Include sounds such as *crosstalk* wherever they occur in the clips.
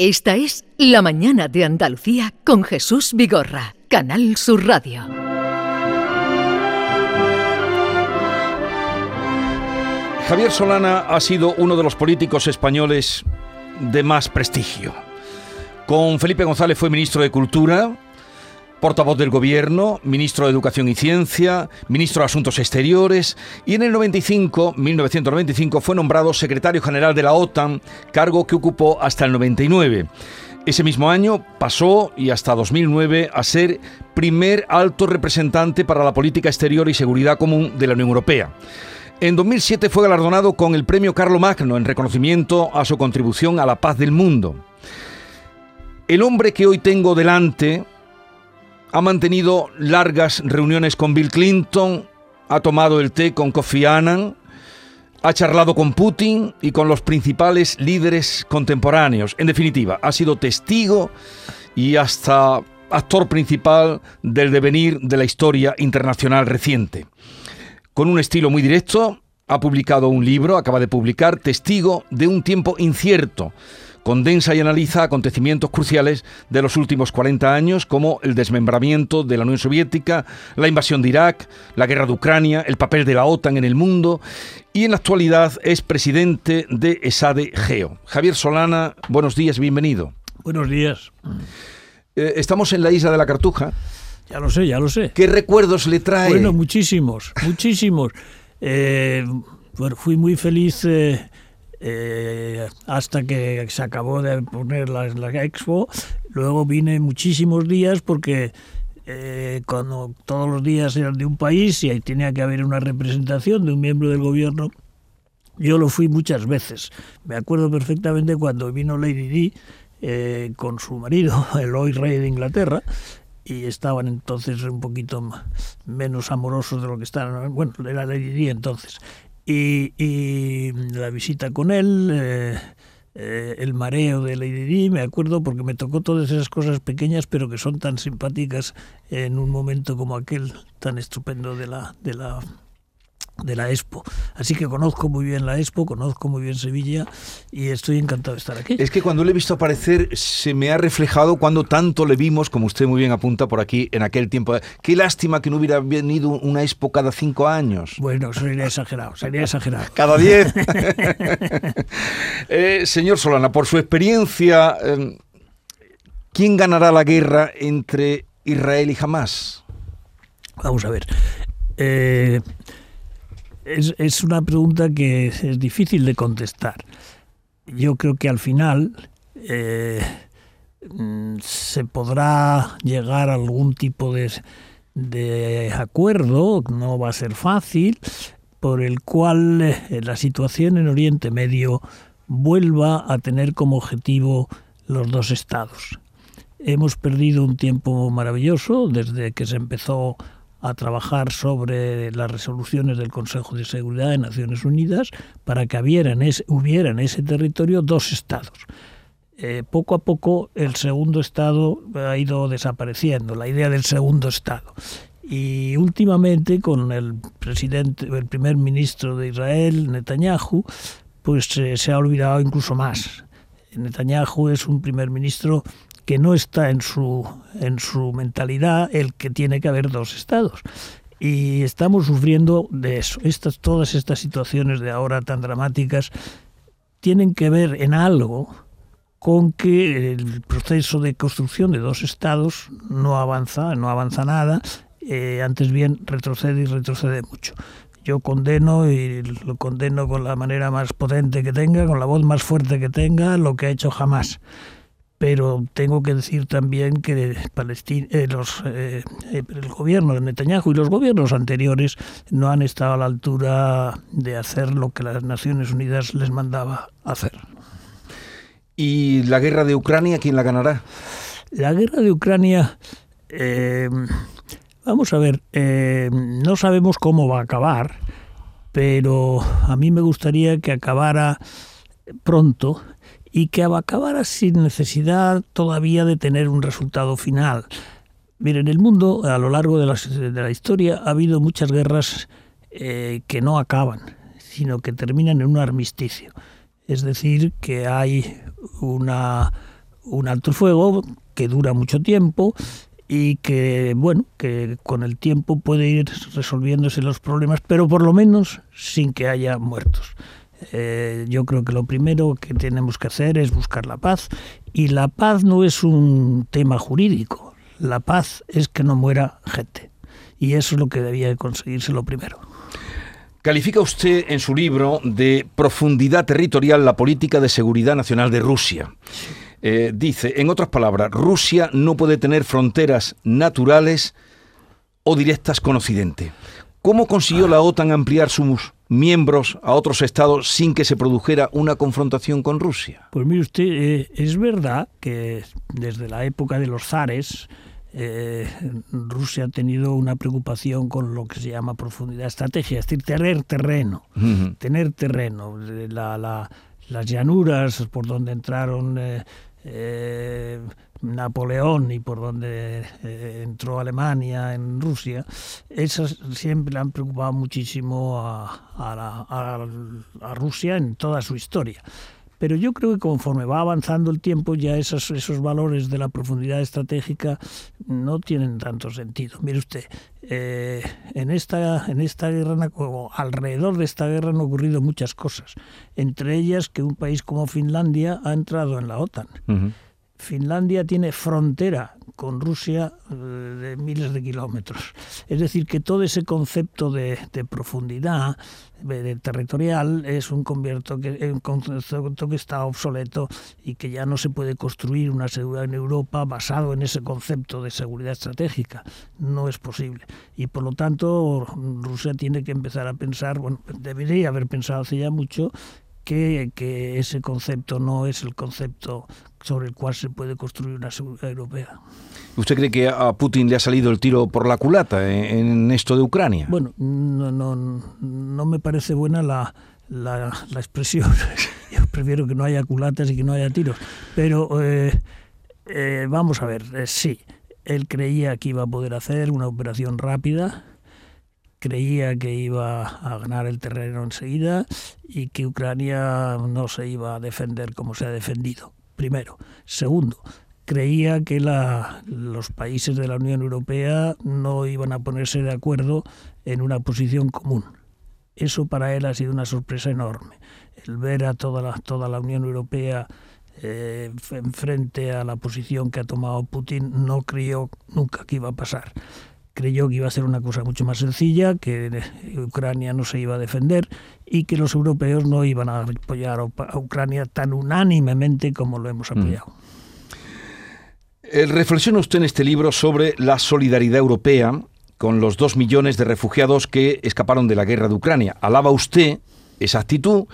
Esta es La Mañana de Andalucía con Jesús Vigorra, Canal Sur Radio. Javier Solana ha sido uno de los políticos españoles de más prestigio. Con Felipe González fue ministro de Cultura, portavoz del Gobierno, ministro de Educación y Ciencia, ministro de Asuntos Exteriores y en el 95, 1995 fue nombrado secretario general de la OTAN, cargo que ocupó hasta el 99. Ese mismo año pasó y hasta 2009 a ser primer alto representante para la política exterior y seguridad común de la Unión Europea. En 2007 fue galardonado con el premio Carlo Magno en reconocimiento a su contribución a la paz del mundo. El hombre que hoy tengo delante ha mantenido largas reuniones con Bill Clinton, ha tomado el té con Kofi Annan, ha charlado con Putin y con los principales líderes contemporáneos. En definitiva, ha sido testigo y hasta actor principal del devenir de la historia internacional reciente. Con un estilo muy directo, ha publicado un libro, acaba de publicar, Testigo de un tiempo incierto condensa y analiza acontecimientos cruciales de los últimos 40 años como el desmembramiento de la Unión Soviética, la invasión de Irak, la guerra de Ucrania, el papel de la OTAN en el mundo y en la actualidad es presidente de ESADE Geo. Javier Solana, buenos días, bienvenido. Buenos días. Eh, estamos en la isla de la Cartuja. Ya lo sé, ya lo sé. ¿Qué recuerdos le trae? Bueno, muchísimos, muchísimos. Eh, bueno, fui muy feliz eh, eh, hasta que se acabó de poner la, expo. Luego vine muchísimos días porque eh, cuando todos los días eran de un país y ahí tenía que haber una representación de un miembro del gobierno, yo lo fui muchas veces. Me acuerdo perfectamente cuando vino Lady Di eh, con su marido, *laughs* el hoy rey de Inglaterra, y estaban entonces un poquito menos amorosos de lo que estaban. Bueno, era Lady Di entonces y, la visita con él, eh, eh, el mareo de Lady Di, me acuerdo porque me tocó todas esas cosas pequeñas pero que son tan simpáticas en un momento como aquel tan estupendo de la, de la de la Expo. Así que conozco muy bien la Expo, conozco muy bien Sevilla y estoy encantado de estar aquí. Es que cuando le he visto aparecer se me ha reflejado cuando tanto le vimos, como usted muy bien apunta por aquí, en aquel tiempo. Qué lástima que no hubiera venido una Expo cada cinco años. Bueno, sería exagerado, sería exagerado. *laughs* Cada diez. *laughs* Eh, señor Solana, por su experiencia, em, ¿quién ganará la guerra entre Israel y Hamas? Vamos a ver. Eh, es, una pregunta que es difícil de contestar. Yo creo que al final eh, mm, se podrá llegar a algún tipo de, acuerdo, no va a ser fácil, por el cual eh, la situación en Oriente Medio vuelva a tener como objetivo los dos estados. Hemos perdido un tiempo maravilloso desde que se empezó a trabajar sobre las resoluciones del Consejo de Seguridad de Naciones Unidas para que hubiera en ese, hubiera en territorio dos estados. Eh, poco a poco el segundo estado ha ido desapareciendo, la idea del segundo estado. Y últimamente con el presidente, el primer ministro de Israel, Netanyahu, pues eh, se ha olvidado incluso más. Netanyahu es un primer ministro que no está en su, en su mentalidad el que tiene que haber dos estados. Y estamos sufriendo de eso. Estas, todas estas situaciones de ahora tan dramáticas tienen que ver en algo con que el proceso de construcción de dos estados no avanza, no avanza nada, eh, antes bien retrocede y retrocede mucho. Yo condeno y lo condeno con la manera más potente que tenga, con la voz más fuerte que tenga, lo que ha hecho jamás pero tengo que decir también que Palestina, eh, los, eh, eh, el gobierno de Netanyahu y los gobiernos anteriores no han estado a la altura de hacer lo que las Naciones Unidas les mandaba hacer. ¿Y la guerra de Ucrania quién la ganará? La guerra de Ucrania, vamos a ver, no sabemos cómo va a acabar, pero a mí me gustaría que acabara pronto y que acabara sin necesidad todavía de tener un resultado final. Miren, en el mundo, a lo largo de la, historia, ha habido muchas guerras eh, que no acaban, sino que terminan en un armisticio. Es decir, que hay una, un alto fuego que dura mucho tiempo y que, bueno, que con el tiempo puede ir resolviéndose los problemas, pero por lo menos sin que haya muertos. Eh, yo creo que lo primero que tenemos que hacer es buscar la paz y la paz no es un tema jurídico, la paz es que no muera gente y eso es lo que debía conseguirse lo primero. Califica usted en su libro de profundidad territorial la política de seguridad nacional de Rusia. Eh, dice, en otras palabras, Rusia no puede tener fronteras naturales o directas con Occidente. ¿Cómo consiguió la OTAN ampliar sus miembros a otros estados sin que se produjera una confrontación con Rusia? Pues mire usted, eh, es verdad que desde la época de los zares, eh, Rusia ha tenido una preocupación con lo que se llama profundidad estratégica, es decir, tener terreno, tener terreno, las llanuras por donde entraron eh, Napoleón y por donde eh, entró Alemania en Rusia, esas siempre han preocupado muchísimo a, Rusia en toda su historia. Pero yo creo que conforme va avanzando el tiempo, ya esos, esos valores de la profundidad estratégica no tienen tanto sentido. Mire usted, eh, en, esta, en esta guerra, alrededor de esta guerra han ocurrido muchas cosas. Entre ellas que un país como Finlandia ha entrado en la OTAN. Finlandia tiene frontera con Rusia eh, de miles de kilómetros. Es decir, que todo ese concepto de, profundidad de, territorial es un, concepto que está obsoleto y que ya no se puede construir una seguridad en Europa basado en ese concepto de seguridad estratégica. No es posible. Y por lo tanto, Rusia tiene que empezar a pensar, bueno, debería haber pensado hace ya mucho que, ese concepto no es el concepto sobre el cual se puede construir una seguridad europea. ¿Usted cree que a Putin le ha salido el tiro por la culata en, esto de Ucrania? Bueno, no, no, no me parece buena la, la, expresión. *laughs* Yo prefiero que no haya culatas y que no haya tiros. Pero eh, eh, vamos a ver, eh, sí, él creía que iba a poder hacer una operación rápida creía que iba a ganar el terreno enseguida y que Ucrania no se iba a defender como se ha defendido, primero. Segundo, creía que los países de la Unión Europea no iban a ponerse de acuerdo en una posición común. Eso para él ha sido una sorpresa enorme. El ver a toda la, toda la Unión Europea eh, frente a la posición que ha tomado Putin no creyó nunca que iba a pasar creyó que iba a ser una cosa mucho más sencilla, que Ucrania no se iba a defender y que los europeos no iban a apoyar a Ucrania tan unánimemente como lo hemos mm. apoyado. Eh, reflexiona usted en este libro sobre la solidaridad europea con los dos millones de refugiados que escaparon de la guerra de Ucrania. Alaba usted esa actitud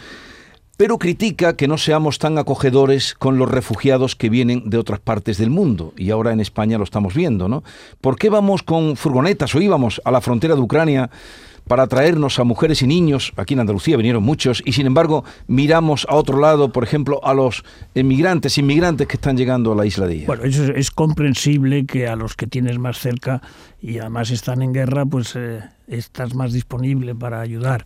pero critica que no seamos tan acogedores con los refugiados que vienen de otras partes del mundo. Y ahora en España lo estamos viendo, ¿no? ¿Por qué vamos con furgonetas o íbamos a la frontera de Ucrania para traernos a mujeres y niños? Aquí en Andalucía vinieron muchos y sin embargo miramos a otro lado, por ejemplo, a los emigrantes, inmigrantes que están llegando a la isla de Bueno, eso es, comprensible que a los que tienes más cerca y además están en guerra, pues eh, estás más disponible para ayudar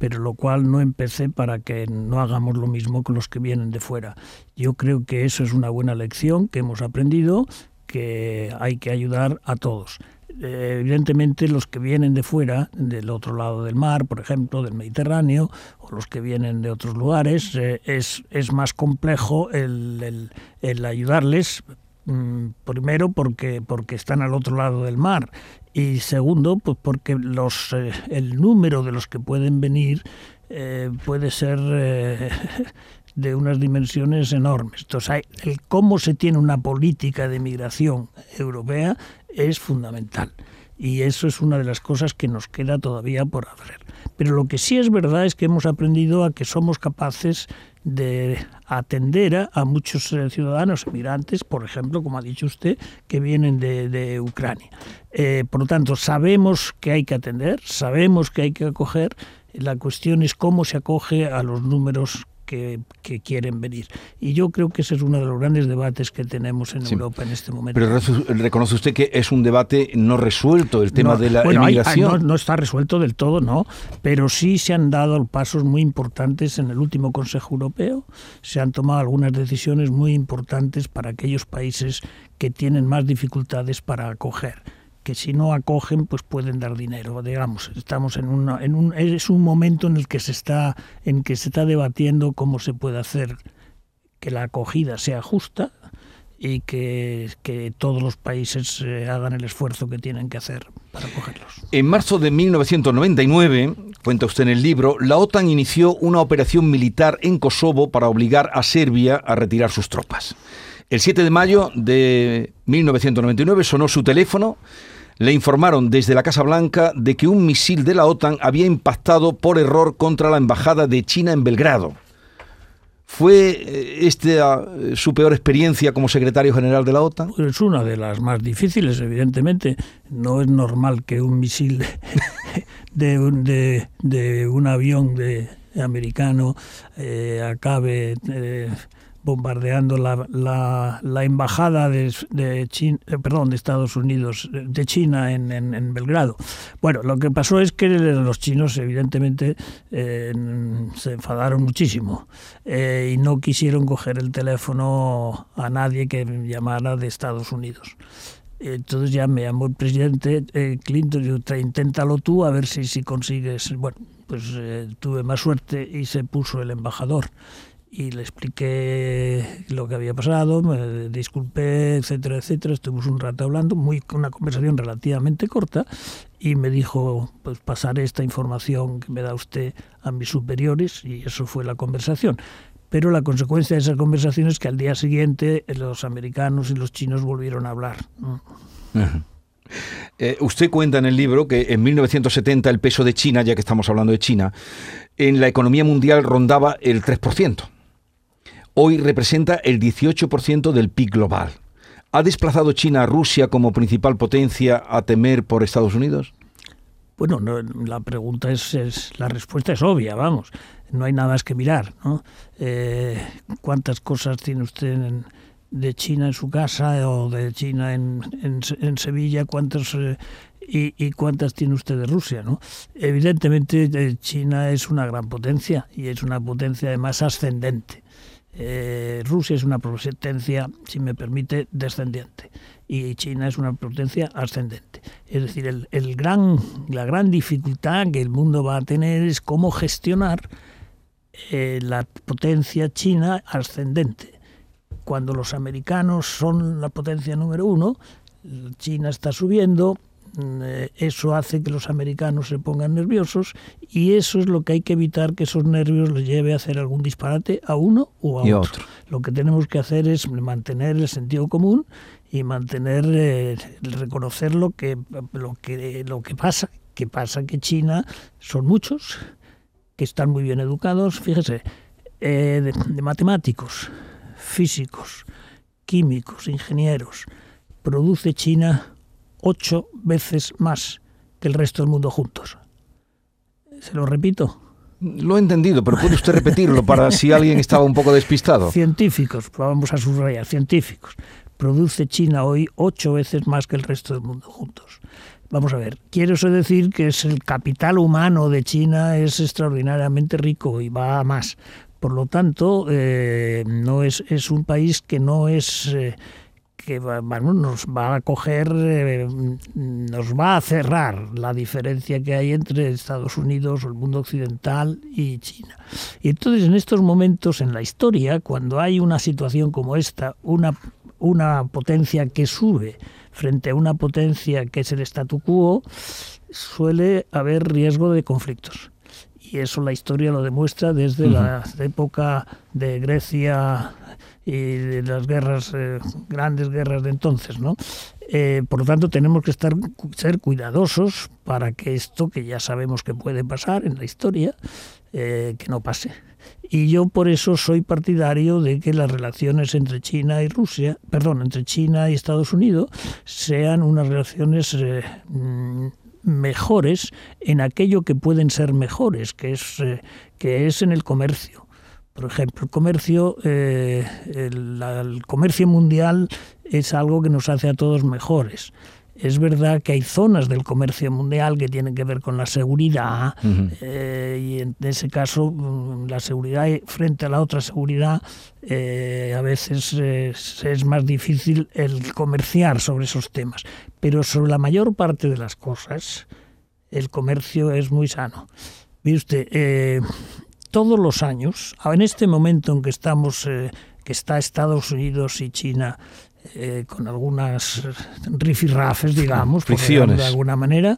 pero lo cual no empecé para que no hagamos lo mismo con los que vienen de fuera. Yo creo que eso es una buena lección que hemos aprendido, que hay que ayudar a todos. Eh, evidentemente los que vienen de fuera, del otro lado del mar, por ejemplo, del Mediterráneo, o los que vienen de otros lugares, eh, es, es, más complejo el, el ayudarles, mm, primero porque, porque están al otro lado del mar y segundo, pues porque los, eh, el número de los que pueden venir eh, puede ser eh, *laughs* de unas dimensiones enormes. Entonces, el cómo se tiene una política de migración europea es fundamental. Y eso es una de las cosas que nos queda todavía por hacer. Pero lo que sí es verdad es que hemos aprendido a que somos capaces de atender a, muchos eh, ciudadanos emigrantes, por ejemplo, como ha dicho usted, que vienen de, Ucrania. Eh, por lo tanto, sabemos que hay que atender, sabemos que hay que acoger, la cuestión es cómo se acoge a los números que, quieren venir. Y yo creo que ese es uno de los grandes debates que tenemos en Europa en este momento. Pero reconoce usted que es un debate no resuelto el tema de la bueno, inmigración. no, está resuelto del todo, no, pero sí se han dado pasos muy importantes en el último Consejo Europeo. Se han tomado algunas decisiones muy importantes para aquellos países que tienen más dificultades para acoger que si no acogen pues pueden dar dinero digamos estamos en, una, en un es un momento en el que se está en que se está debatiendo cómo se puede hacer que la acogida sea justa y que, que todos los países eh, hagan el esfuerzo que tienen que hacer para acogerlos. En marzo de 1999, cuenta usted en el libro, la OTAN inició una operación militar en Kosovo para obligar a Serbia a retirar sus tropas. El 7 de mayo de 1999 sonó su teléfono le informaron desde la Casa Blanca de que un misil de la OTAN había impactado por error contra la embajada de China en Belgrado. ¿Fue eh, esta eh, su peor experiencia como secretario general de la OTAN? Pues es una de las más difíciles, evidentemente. No es normal que un misil de, *laughs* un, de, un avión de, americano eh, acabe bombardeando la, la, embajada de, de, China, eh, perdón, de Estados Unidos, de China en, en, Belgrado. Bueno, lo que pasó es que los chinos evidentemente eh, se enfadaron muchísimo eh, y no quisieron coger el teléfono a nadie que llamara de Estados Unidos. Entonces ya me llamó el presidente Clinton y inténtalo tú a ver si, si consigues. Bueno, pues tuve más suerte y se puso el embajador y le expliqué lo que había pasado, me disculpé, etcétera, etcétera. Estuvimos un rato hablando, muy una conversación relativamente corta, y me dijo, pues pasaré esta información que me da usted a mis superiores, y eso fue la conversación. Pero la consecuencia de esa conversación es que al día siguiente los americanos y los chinos volvieron a hablar. Eh, usted cuenta en el libro que en 1970 el peso de China, ya que estamos hablando de China, en la economía mundial rondaba el 3% hoy representa el 18% del PIB global. ¿Ha desplazado China a Rusia como principal potencia a temer por Estados Unidos? Bueno, la pregunta es, la respuesta es obvia, vamos, no hay nada más que mirar, ¿no? Eh, ¿Cuántas cosas tiene usted de China en su casa o de China en, Sevilla? ¿Cuántas eh, y, cuántas tiene usted de Rusia, ¿no? Evidentemente eh, China es una gran potencia y es una potencia además ascendente. Eh, Rusia es una potencia, si me permite, descendiente y China es una potencia ascendente. Es decir, el, gran, la gran dificultad que el mundo va a tener es cómo gestionar eh, la potencia china ascendente. Cuando los americanos son la potencia número uno, China está subiendo, eso hace que los americanos se pongan nerviosos y eso es lo que hay que evitar que esos nervios les lleve a hacer algún disparate a uno o a otro. Lo que tenemos que hacer es mantener el sentido común y mantener eh, reconocer lo que lo que lo que pasa, que pasa que China son muchos que están muy bien educados, fíjese, eh, de matemáticos, físicos, químicos, ingenieros, produce China ocho veces más que el resto del mundo juntos. ¿Se lo repito? Lo he entendido, pero puede usted repetirlo para si alguien estaba un poco despistado. Científicos, vamos a subrayar, científicos. Produce China hoy ocho veces más que el resto del mundo juntos. Vamos a ver, quiero eso decir que es el capital humano de China es extraordinariamente rico y va a más. Por lo tanto, eh, no es, es un país que no es eh, que nos va a coger, eh, nos va a cerrar la diferencia que hay entre Estados Unidos o el mundo occidental y China. Y entonces en estos momentos en la historia, cuando hay una situación como esta, una, una potencia que sube frente a una potencia que es el statu quo, suele haber riesgo de conflictos y eso la historia lo demuestra desde la época de Grecia y de las guerras, eh, grandes guerras de entonces, ¿no? Eh, por lo tanto, tenemos que estar, ser cuidadosos para que esto, que ya sabemos que puede pasar en la historia, eh, que no pase. Y yo por eso soy partidario de que las relaciones entre China y Rusia, perdón, entre China y Estados Unidos, sean unas relaciones mm, mejores en aquello que pueden ser mejores, que es, que es en el comercio Por ejemplo, el comercio, eh, el, comercio mundial es algo que nos hace a todos mejores. Es verdad que hay zonas del comercio mundial que tienen que ver con la seguridad eh, y en ese caso mm, la seguridad frente a la otra seguridad eh, a veces es más difícil el comerciar sobre esos temas. Pero sobre la mayor parte de las cosas el comercio es muy sano. Mire usted, eh, todos los años, en este momento en que estamos, que está Estados Unidos y China eh, con algunas rifirrafes, digamos, por de alguna manera,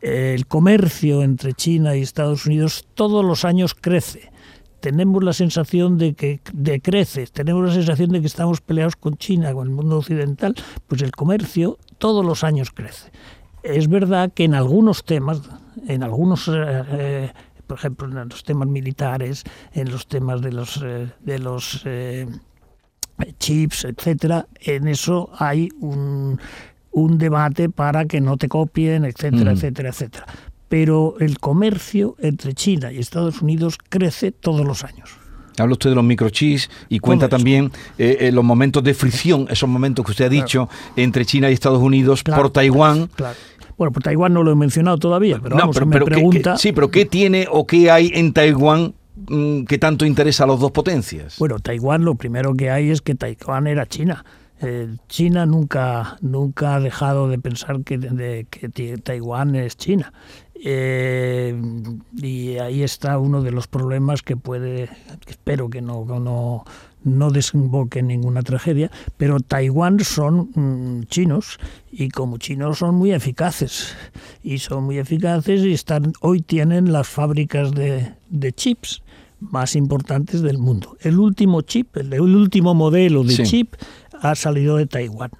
eh, el comercio entre China y Estados Unidos todos los años crece. Tenemos la sensación de que decrece, tenemos la sensación de que estamos peleados con China, con el mundo occidental, pues el comercio todos los años crece. Es verdad que en algunos temas, en algunos eh, por ejemplo, en los temas militares, en los temas de los, de los chips, etcétera, en eso hay un, un debate para que no te copien, etcétera, etcétera, etcétera. Pero el comercio entre China y Estados Unidos crece todos los años. Habla usted de los microchips y cuenta también eh, eh, los momentos de fricción, esos momentos que usted ha dicho entre China y Estados Unidos por Taiwán. Bueno, por Taiwán no lo he mencionado todavía, pero, vamos, me pregunta... sí, pero ¿qué tiene o qué hay en Taiwán Mm, que tanto interesa a las dos potencias? Bueno, Taiwán lo primero que hay es que Taiwán era China. Eh, China nunca, nunca ha dejado de pensar que, de, que Taiwán es China. Eh, y ahí está uno de los problemas que puede, espero que no, no, no desemboque en ninguna tragedia, pero Taiwán son mm, chinos y como chinos son muy eficaces y son muy eficaces y están hoy tienen las fábricas de, de chips más importantes del mundo. El último chip, el, último modelo de chip ha salido de Taiwán.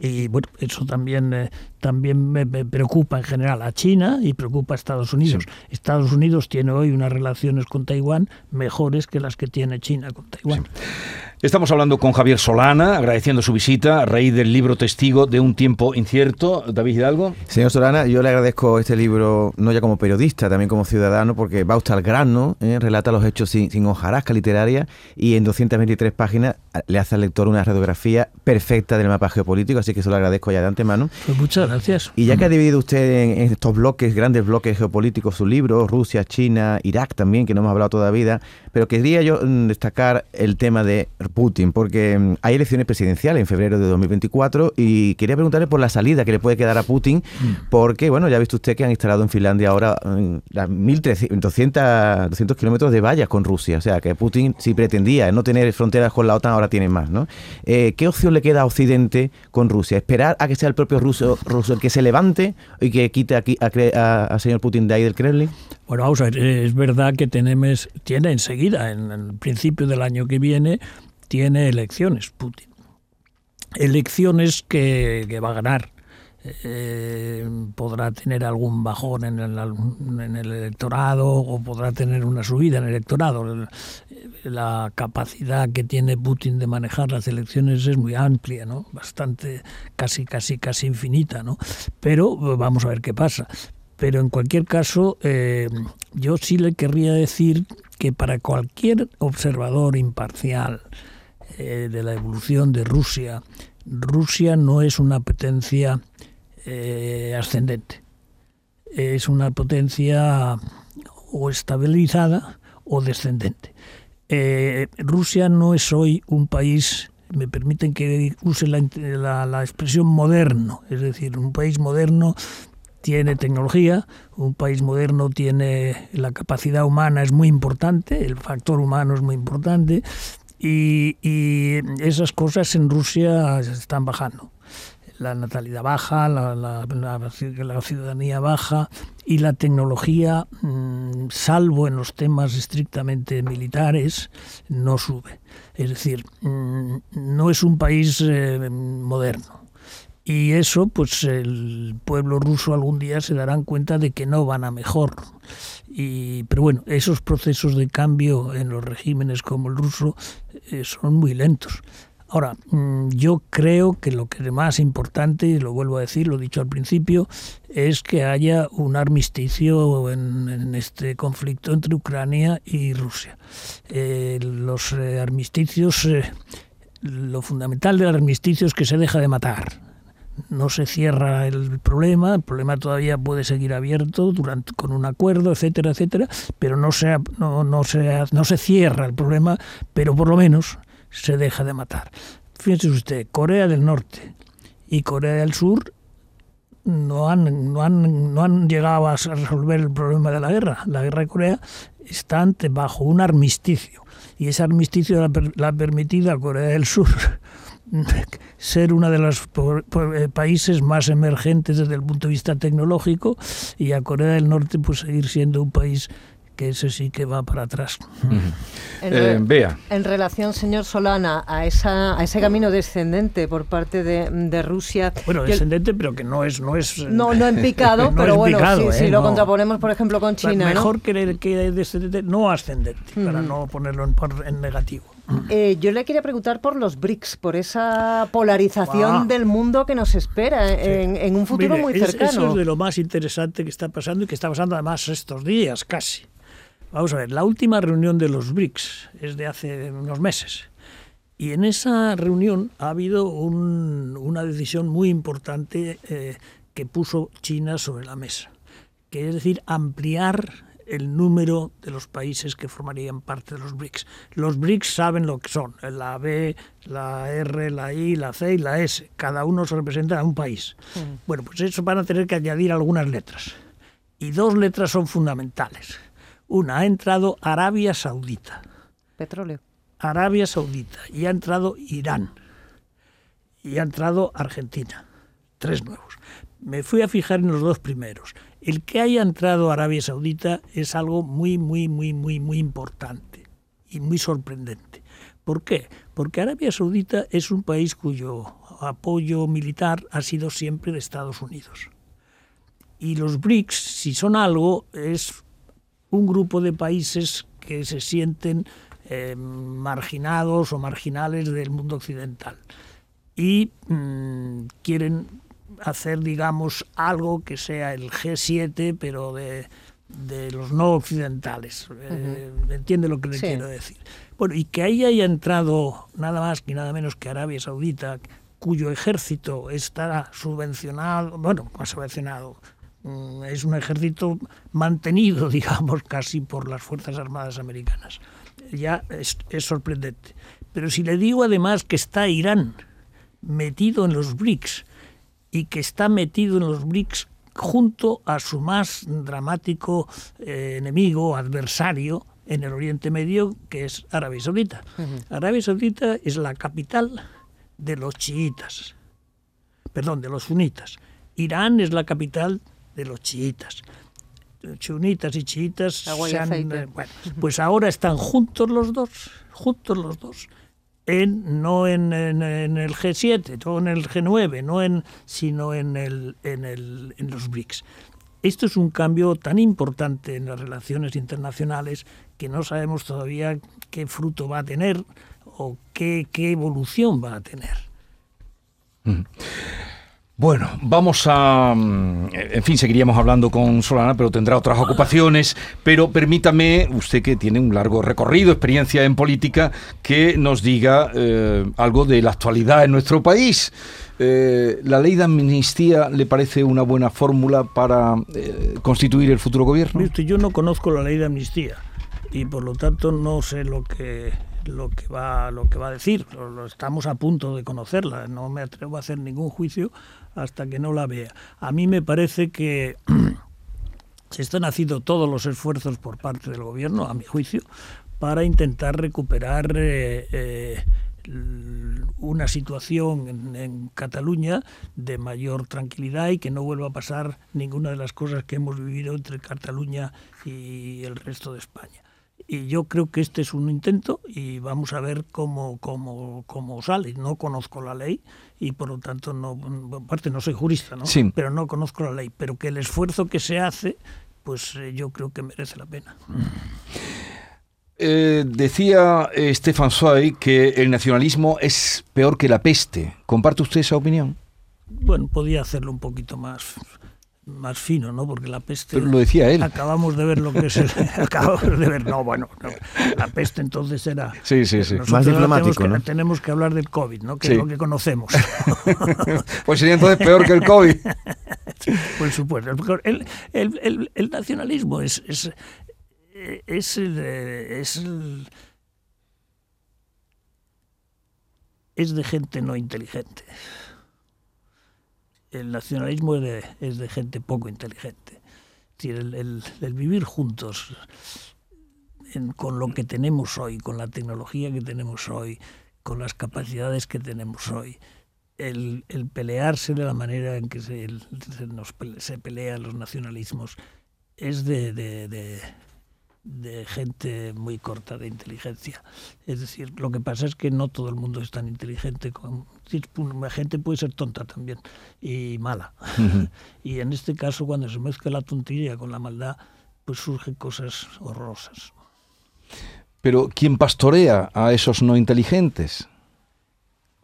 Y bueno, eso también, eh, también me, preocupa en general a China y preocupa a Estados Unidos. Estados Unidos tiene hoy unas relaciones con Taiwán mejores que las que tiene China con Taiwán. Estamos hablando con Javier Solana, agradeciendo su visita a raíz del libro Testigo de un tiempo incierto. David Hidalgo. Señor Solana, yo le agradezco este libro, no ya como periodista, también como ciudadano, porque va usted al grano, ¿eh? relata los hechos sin, sin, hojarasca literaria y en 223 páginas le hace al lector una radiografía perfecta del mapa geopolítico, así que eso lo agradezco ya de antemano. Pues muchas Y ya que ha dividido usted en, estos bloques, grandes bloques geopolíticos, su libro, Rusia, China, Irak también, que no hemos hablado todavía, pero quería yo mm, destacar el tema de Putin, porque mm, hay elecciones presidenciales en febrero de 2024 y quería preguntarle por la salida que le puede quedar a Putin, mm. porque, bueno, ya ha visto usted que han instalado en Finlandia ahora 1.200 200 kilómetros de vallas con Rusia, o sea, que Putin, si pretendía no tener fronteras con la OTAN, ahora tiene más, ¿no? Eh, ¿Qué opción le queda a Occidente con Rusia? ¿Esperar a que sea el propio ruso, el que se levante y que quite aquí a, señor Putin de ahí del Kremlin? Bueno, vamos a ver, es verdad que tenemos, tiene enseguida, en el principio del año que viene, tiene elecciones, Putin. Elecciones que, va a ganar. Eh, podrá tener algún bajón en el, en el, electorado o podrá tener una subida en el electorado. La capacidad que tiene Putin de manejar las elecciones es muy amplia, ¿no? Bastante, casi, casi, casi infinita, ¿no? Pero vamos a ver qué pasa. Pero en cualquier caso, eh, yo sí le querría decir que para cualquier observador imparcial, eh, de la evolución de Rusia, Rusia no es una potencia eh, ascendente, es una potencia o estabilizada o descendente. Eh, Rusia no es hoy un país, me permiten que use la, la, expresión moderno, es decir, un país moderno tiene tecnología, un país moderno tiene la capacidad humana es muy importante, el factor humano es muy importante, y, esas cosas en Rusia están bajando. La natalidad baja, la, la, ciudadanía baja y la tecnología, mm, salvo en los temas estrictamente militares, no sube. Es decir, mm, no es un país eh, moderno. Y eso, pues el pueblo ruso algún día se darán cuenta de que no van a mejor. Y, pero bueno, esos procesos de cambio en los regímenes como el ruso eh, son muy lentos. Ahora, mm, yo creo que lo que es más importante, y lo vuelvo a decir, lo he dicho al principio, es que haya un armisticio en, este conflicto entre Ucrania y Rusia. Eh, los eh, armisticios, eh, lo fundamental del armisticio es que se deja de matar no se cierra el problema, el problema todavía puede seguir abierto durante, con un acuerdo, etcétera, etcétera, pero no se, no, no, se, no se cierra el problema, pero por lo menos se deja de matar. Fíjense usted, Corea del Norte y Corea del Sur no han, no han, no han llegado a resolver el problema de la guerra. La guerra de Corea está ante, bajo un armisticio y ese armisticio la ha permitido a Corea del Sur *laughs* ser uno de los eh, países más emergentes desde el punto de vista tecnológico y a Corea del Norte pues seguir siendo un país que ese sí que va para atrás. en, eh, en relación, señor Solana, a, esa, a ese camino descendente por parte de, Rusia... Bueno, descendente, pero que no es... No, es, no, no en *laughs* picado, pero bueno, si, lo contraponemos, por ejemplo, con China... Mejor que, que descendente, no ascendente, para no ponerlo en negativo. Eh, yo le quería preguntar por los BRICS, por esa polarización del mundo que nos espera en, un futuro muy cercano. eso es de lo más interesante que está pasando y que está pasando además estos días casi. Vamos a ver, la última reunión de los BRICS es de hace unos meses. Y en esa reunión ha habido una decisión muy importante eh, que puso China sobre la mesa, que es decir, ampliar el número de los países que formarían parte de los BRICS. Los BRICS saben lo que son, la B, la R, la I, la C y la S. Cada uno se representa a un país. Bueno, pues eso van a tener que añadir algunas letras. Y dos letras son fundamentales. Una, ha entrado Arabia Saudita. Petróleo. Arabia Saudita. Y ha entrado Irán. Y ha entrado Argentina. Tres nuevos. Me fui a fijar en los dos primeros. El que haya entrado Arabia Saudita es algo muy, muy, muy, muy, muy importante y muy sorprendente. ¿Por qué? Porque Arabia Saudita es un país cuyo apoyo militar ha sido siempre de Estados Unidos. Y los BRICS, si son algo, es un grupo de países que se sienten eh, marginados o marginales del mundo occidental y mm, quieren hacer, digamos, algo que sea el G7, pero de, los no occidentales. Eh, ¿Entiende lo que le quiero decir? Bueno, y que ahí haya entrado nada más ni nada menos que Arabia Saudita, cuyo ejército está subvencionado, bueno, subvencionado, mm, es un ejército mantenido, *laughs* digamos, casi por las Fuerzas Armadas Americanas. Ya es, es sorprendente. Pero si le digo además que está Irán metido en los BRICS, y que está metido en los BRICS junto a su más dramático eh, enemigo, adversario en el Oriente Medio, que es Arabia Saudita. Arabia Saudita es la capital de los chiitas, perdón, de los sunitas. Irán es la capital de los chiitas. Chunitas y chiitas, eh, pues ahora están juntos los dos, juntos los dos no en, el G7, no en el G9, no en, sino en, el, en, el, en los BRICS. Esto es un cambio tan importante en las relaciones internacionales que no sabemos todavía qué fruto va a tener o qué, qué evolución va a tener. Bueno, vamos a... Mm, en fin, seguiríamos hablando con Solana, pero tendrá otras ocupaciones. Pero permítame, usted que tiene un largo recorrido, experiencia en política, que nos diga eh, algo de la actualidad en nuestro país. Eh, ¿La ley de amnistía le parece una buena fórmula para eh, constituir el futuro gobierno? yo no conozco la ley de amnistía y por lo tanto no sé lo que lo que va lo que va a decir. Estamos a punto de conocerla. No me atrevo a hacer ningún juicio hasta que no la vea. A mí me parece que *clears throat* se están haciendo todos los esfuerzos por parte del gobierno, a mi juicio, para intentar recuperar eh, eh, una situación en, Cataluña de mayor tranquilidad y que no vuelva a pasar ninguna de las cosas que hemos vivido entre Cataluña y el resto de España. Y yo creo que este es un intento y vamos a ver cómo, cómo, cómo sale. No conozco la ley y por lo tanto, no, aparte no soy jurista, ¿no? pero no conozco la ley. Pero que el esfuerzo que se hace, pues eh, yo creo que merece la pena. Eh, decía eh, Stefan Zweig que el nacionalismo es peor que la peste. ¿Comparte usted esa opinión? Bueno, podía hacerlo un poquito más más fino, ¿no? Porque la peste. Pero lo decía él. Acabamos de ver lo que es. El, *laughs* acabamos de ver. No, bueno, la peste entonces era. Sí, sí, sí. Más diplomático, tenemos, ¿no? que, tenemos que hablar del COVID, ¿no? Que Sí. es lo que conocemos. *laughs* Pues sería entonces peor que el COVID. *laughs* Por supuesto. El, el, el, el nacionalismo es. es es el, es el- es de gente no inteligente. El nacionalismo es de, es de gente poco inteligente. El, el- vivir juntos con lo que tenemos hoy, con la tecnología que tenemos hoy, con las capacidades que tenemos hoy, el, el pelearse de la manera en que se, se pelean los nacionalismos es de- de gente muy corta de inteligencia. Es decir, lo que pasa es que no todo el mundo es tan inteligente. como- La gente puede ser tonta también y mala. *laughs* y en este caso, cuando se mezcla la tontería con la maldad, pues surgen cosas horrorosas. Pero ¿quién pastorea a esos no inteligentes?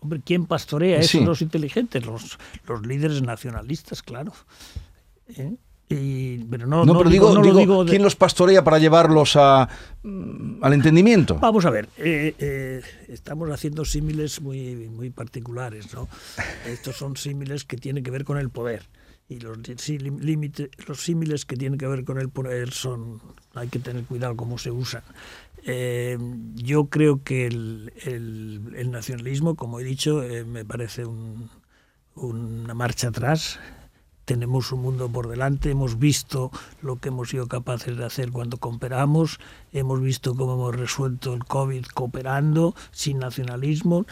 Hombre, ¿quién pastorea a esos Sí. los inteligentes? Los, los líderes nacionalistas, claro. ¿Eh? Y, pero no, No, no pero digo, digo, no lo digo, digo de- ¿quién los pastorea para llevarlos a, mm, al entendimiento? Vamos a ver, eh, eh, estamos haciendo símiles muy, muy particulares, ¿no? *laughs* Estos son símiles que tienen que ver con el poder. Y los, sí, los símiles que tienen que ver con el poder son, hay que tener cuidado cómo se usan. Eh, yo creo que el, el- el nacionalismo, como he dicho, me parece un- una marcha atrás. Tenemos un mundo por delante, hemos visto lo que hemos sido capaces de hacer cuando cooperamos, hemos visto cómo hemos resuelto el COVID cooperando, sin nacionalismo.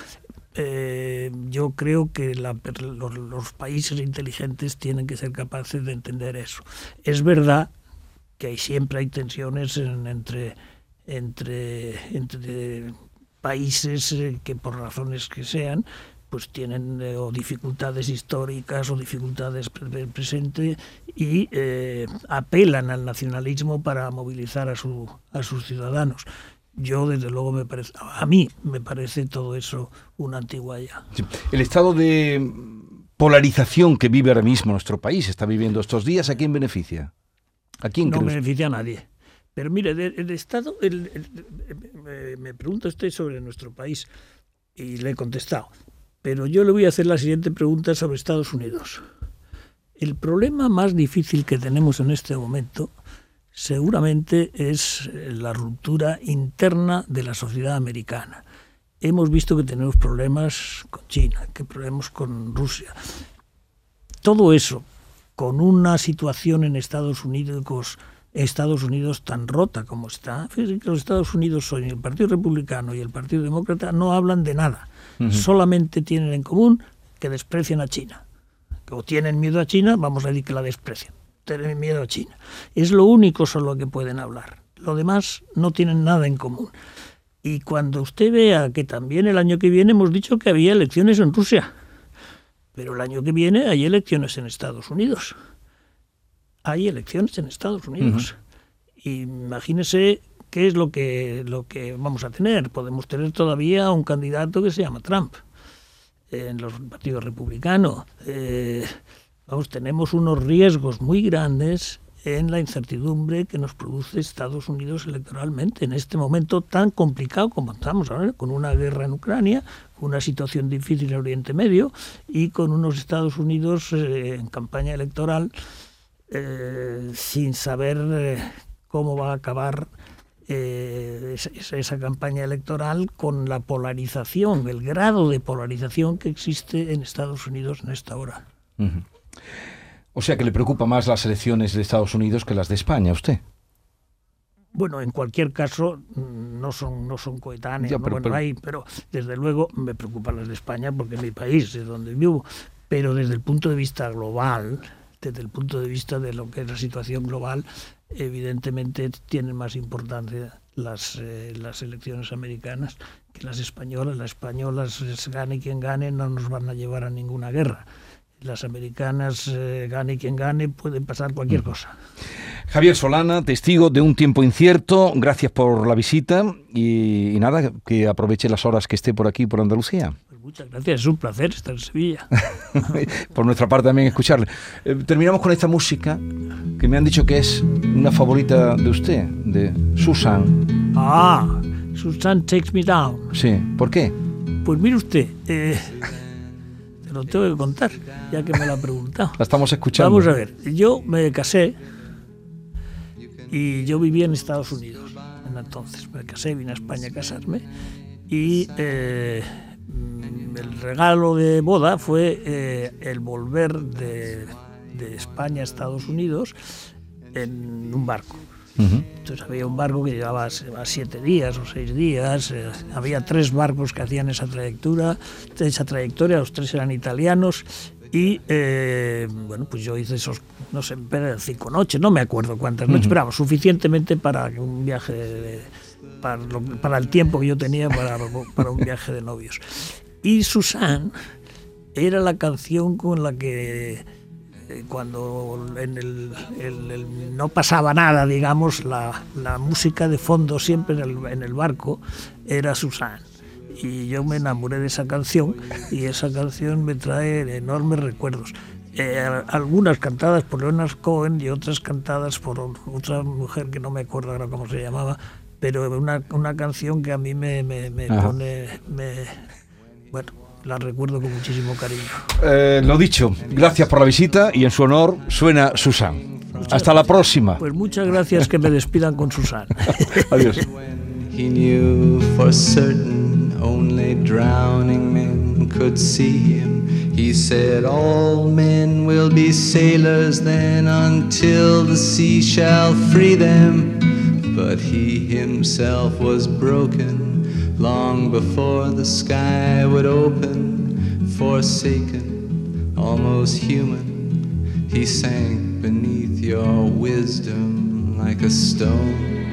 Eh, yo creo que la- los, los países inteligentes tienen que ser capaces de entender eso. Es verdad que siempre hay tensiones en- entre, entre, entre países eh, que por razones que sean pues tienen eh, o dificultades históricas o dificultades pre- presente y eh, apelan al nacionalismo para movilizar a, su, a sus ciudadanos. Yo, desde luego, me parece, a mí me parece todo eso una antigüedad. Sí. El estado de polarización que vive ahora mismo nuestro país, está viviendo estos días, ¿a quién beneficia? ¿A quién no beneficia a nadie. Pero mire, el, Estado, el- el- me, me pregunta usted sobre nuestro país y le he contestado. Pero yo le voy a hacer la siguiente pregunta sobre Estados Unidos. El problema más difícil que tenemos en este momento seguramente es eh, la ruptura interna de la sociedad americana. Hemos visto que tenemos problemas con China, que problemas con Rusia. Todo eso, con una situación en Estados Unidos, Estados Unidos tan rota como está, fíjense que los Estados Unidos hoy, el Partido Republicano y el Partido Demócrata no hablan de nada, solamente tienen en común que desprecian a China. O tienen miedo a China, vamos a decir que la desprecian. Tienen miedo a China. Es lo único sobre lo que pueden hablar. Lo demás no tienen nada en común. Y cuando usted vea que también el año que viene hemos dicho que había elecciones en Rusia, pero el año que viene hay elecciones en Estados Unidos. Hay elecciones en Estados Unidos. Y imagínese qué es lo que, lo que vamos a tener. Podemos tener todavía un candidato que se llama Trump en los partidos republicanos. Eh, vamos, tenemos unos riesgos muy grandes en la incertidumbre que nos produce Estados Unidos electoralmente en este momento tan complicado como estamos ahora, con una guerra en Ucrania, con una situación difícil en Oriente Medio y con unos Estados Unidos eh, en campaña electoral eh, sin saber eh, cómo va a acabar eh, esa, campaña electoral con la polarización, el grado de polarización que existe en Estados Unidos en esta hora. O sea que le preocupa más las elecciones de Estados Unidos que las de España, ¿a usted. Bueno, en cualquier caso, mm, no son, no son Ya, ¿no? pero- Bueno, pero- hay, pero desde luego me preocupan las de España porque es mi país, es donde vivo. Pero desde el punto de vista global, desde el punto de vista de lo que es la situación global, evidentemente tienen más importancia las, eh, las elecciones americanas que las españolas. Las españolas, es gane quien gane, no nos van a llevar a ninguna guerra. las americanas, eh, gane quien gane, puede pasar cualquier cosa. Javier Solana, testigo de un tiempo incierto, gracias por la visita y, nada, que aproveche las horas que esté por aquí, por Andalucía. Muchas gracias, es un placer estar en Sevilla. *laughs* por nuestra parte también escucharle. Eh, terminamos con esta música que me han dicho que es una favorita de usted, de Susan. Ah, Susan Takes Me Down. Sí, ¿por qué? Pues mire usted, eh, te lo tengo que contar, ya que me lo ha preguntado. La estamos escuchando. Vamos a ver, yo me casé y yo vivía en Estados Unidos en entonces. Me casé, vine a España a casarme y eh, el regalo de boda fue eh, el volver de, de España a Estados Unidos en un barco. Entonces había un barco que llegaba a siete días o seis días, eh, había tres barcos que hacían esa trayectoria, esa trayectoria, los tres eran italianos y eh, bueno, pues yo hice esos, no sé, cinco noches, no me acuerdo cuántas noches, pero suficientemente para un viaje, para, para, el tiempo que yo tenía para, para un viaje de novios. Y Susan era la canción con la que eh, cuando en el, no pasaba nada, digamos, la, la música de fondo siempre en el, en el, barco era Susan. Y yo me enamoré de esa canción y esa canción me trae enormes recuerdos. Eh, algunas cantadas por Leonard Cohen y otras cantadas por otra mujer que no me acuerdo ahora cómo se llamaba, pero una, una canción que a mí me, me, me pone... Me, bueno, la recuerdo con muchísimo cariño. Eh, lo dicho, gracias por la visita y en su honor suena Susan. Hasta la próxima. Pues muchas gracias que me despidan con Susan. *laughs* Adiós. He knew for certain only drowning men could see him. He said, All men will be sailors then until the sea shall free them. But he himself was broken. long before the sky would open, forsaken, almost human, he sank beneath your wisdom like a stone.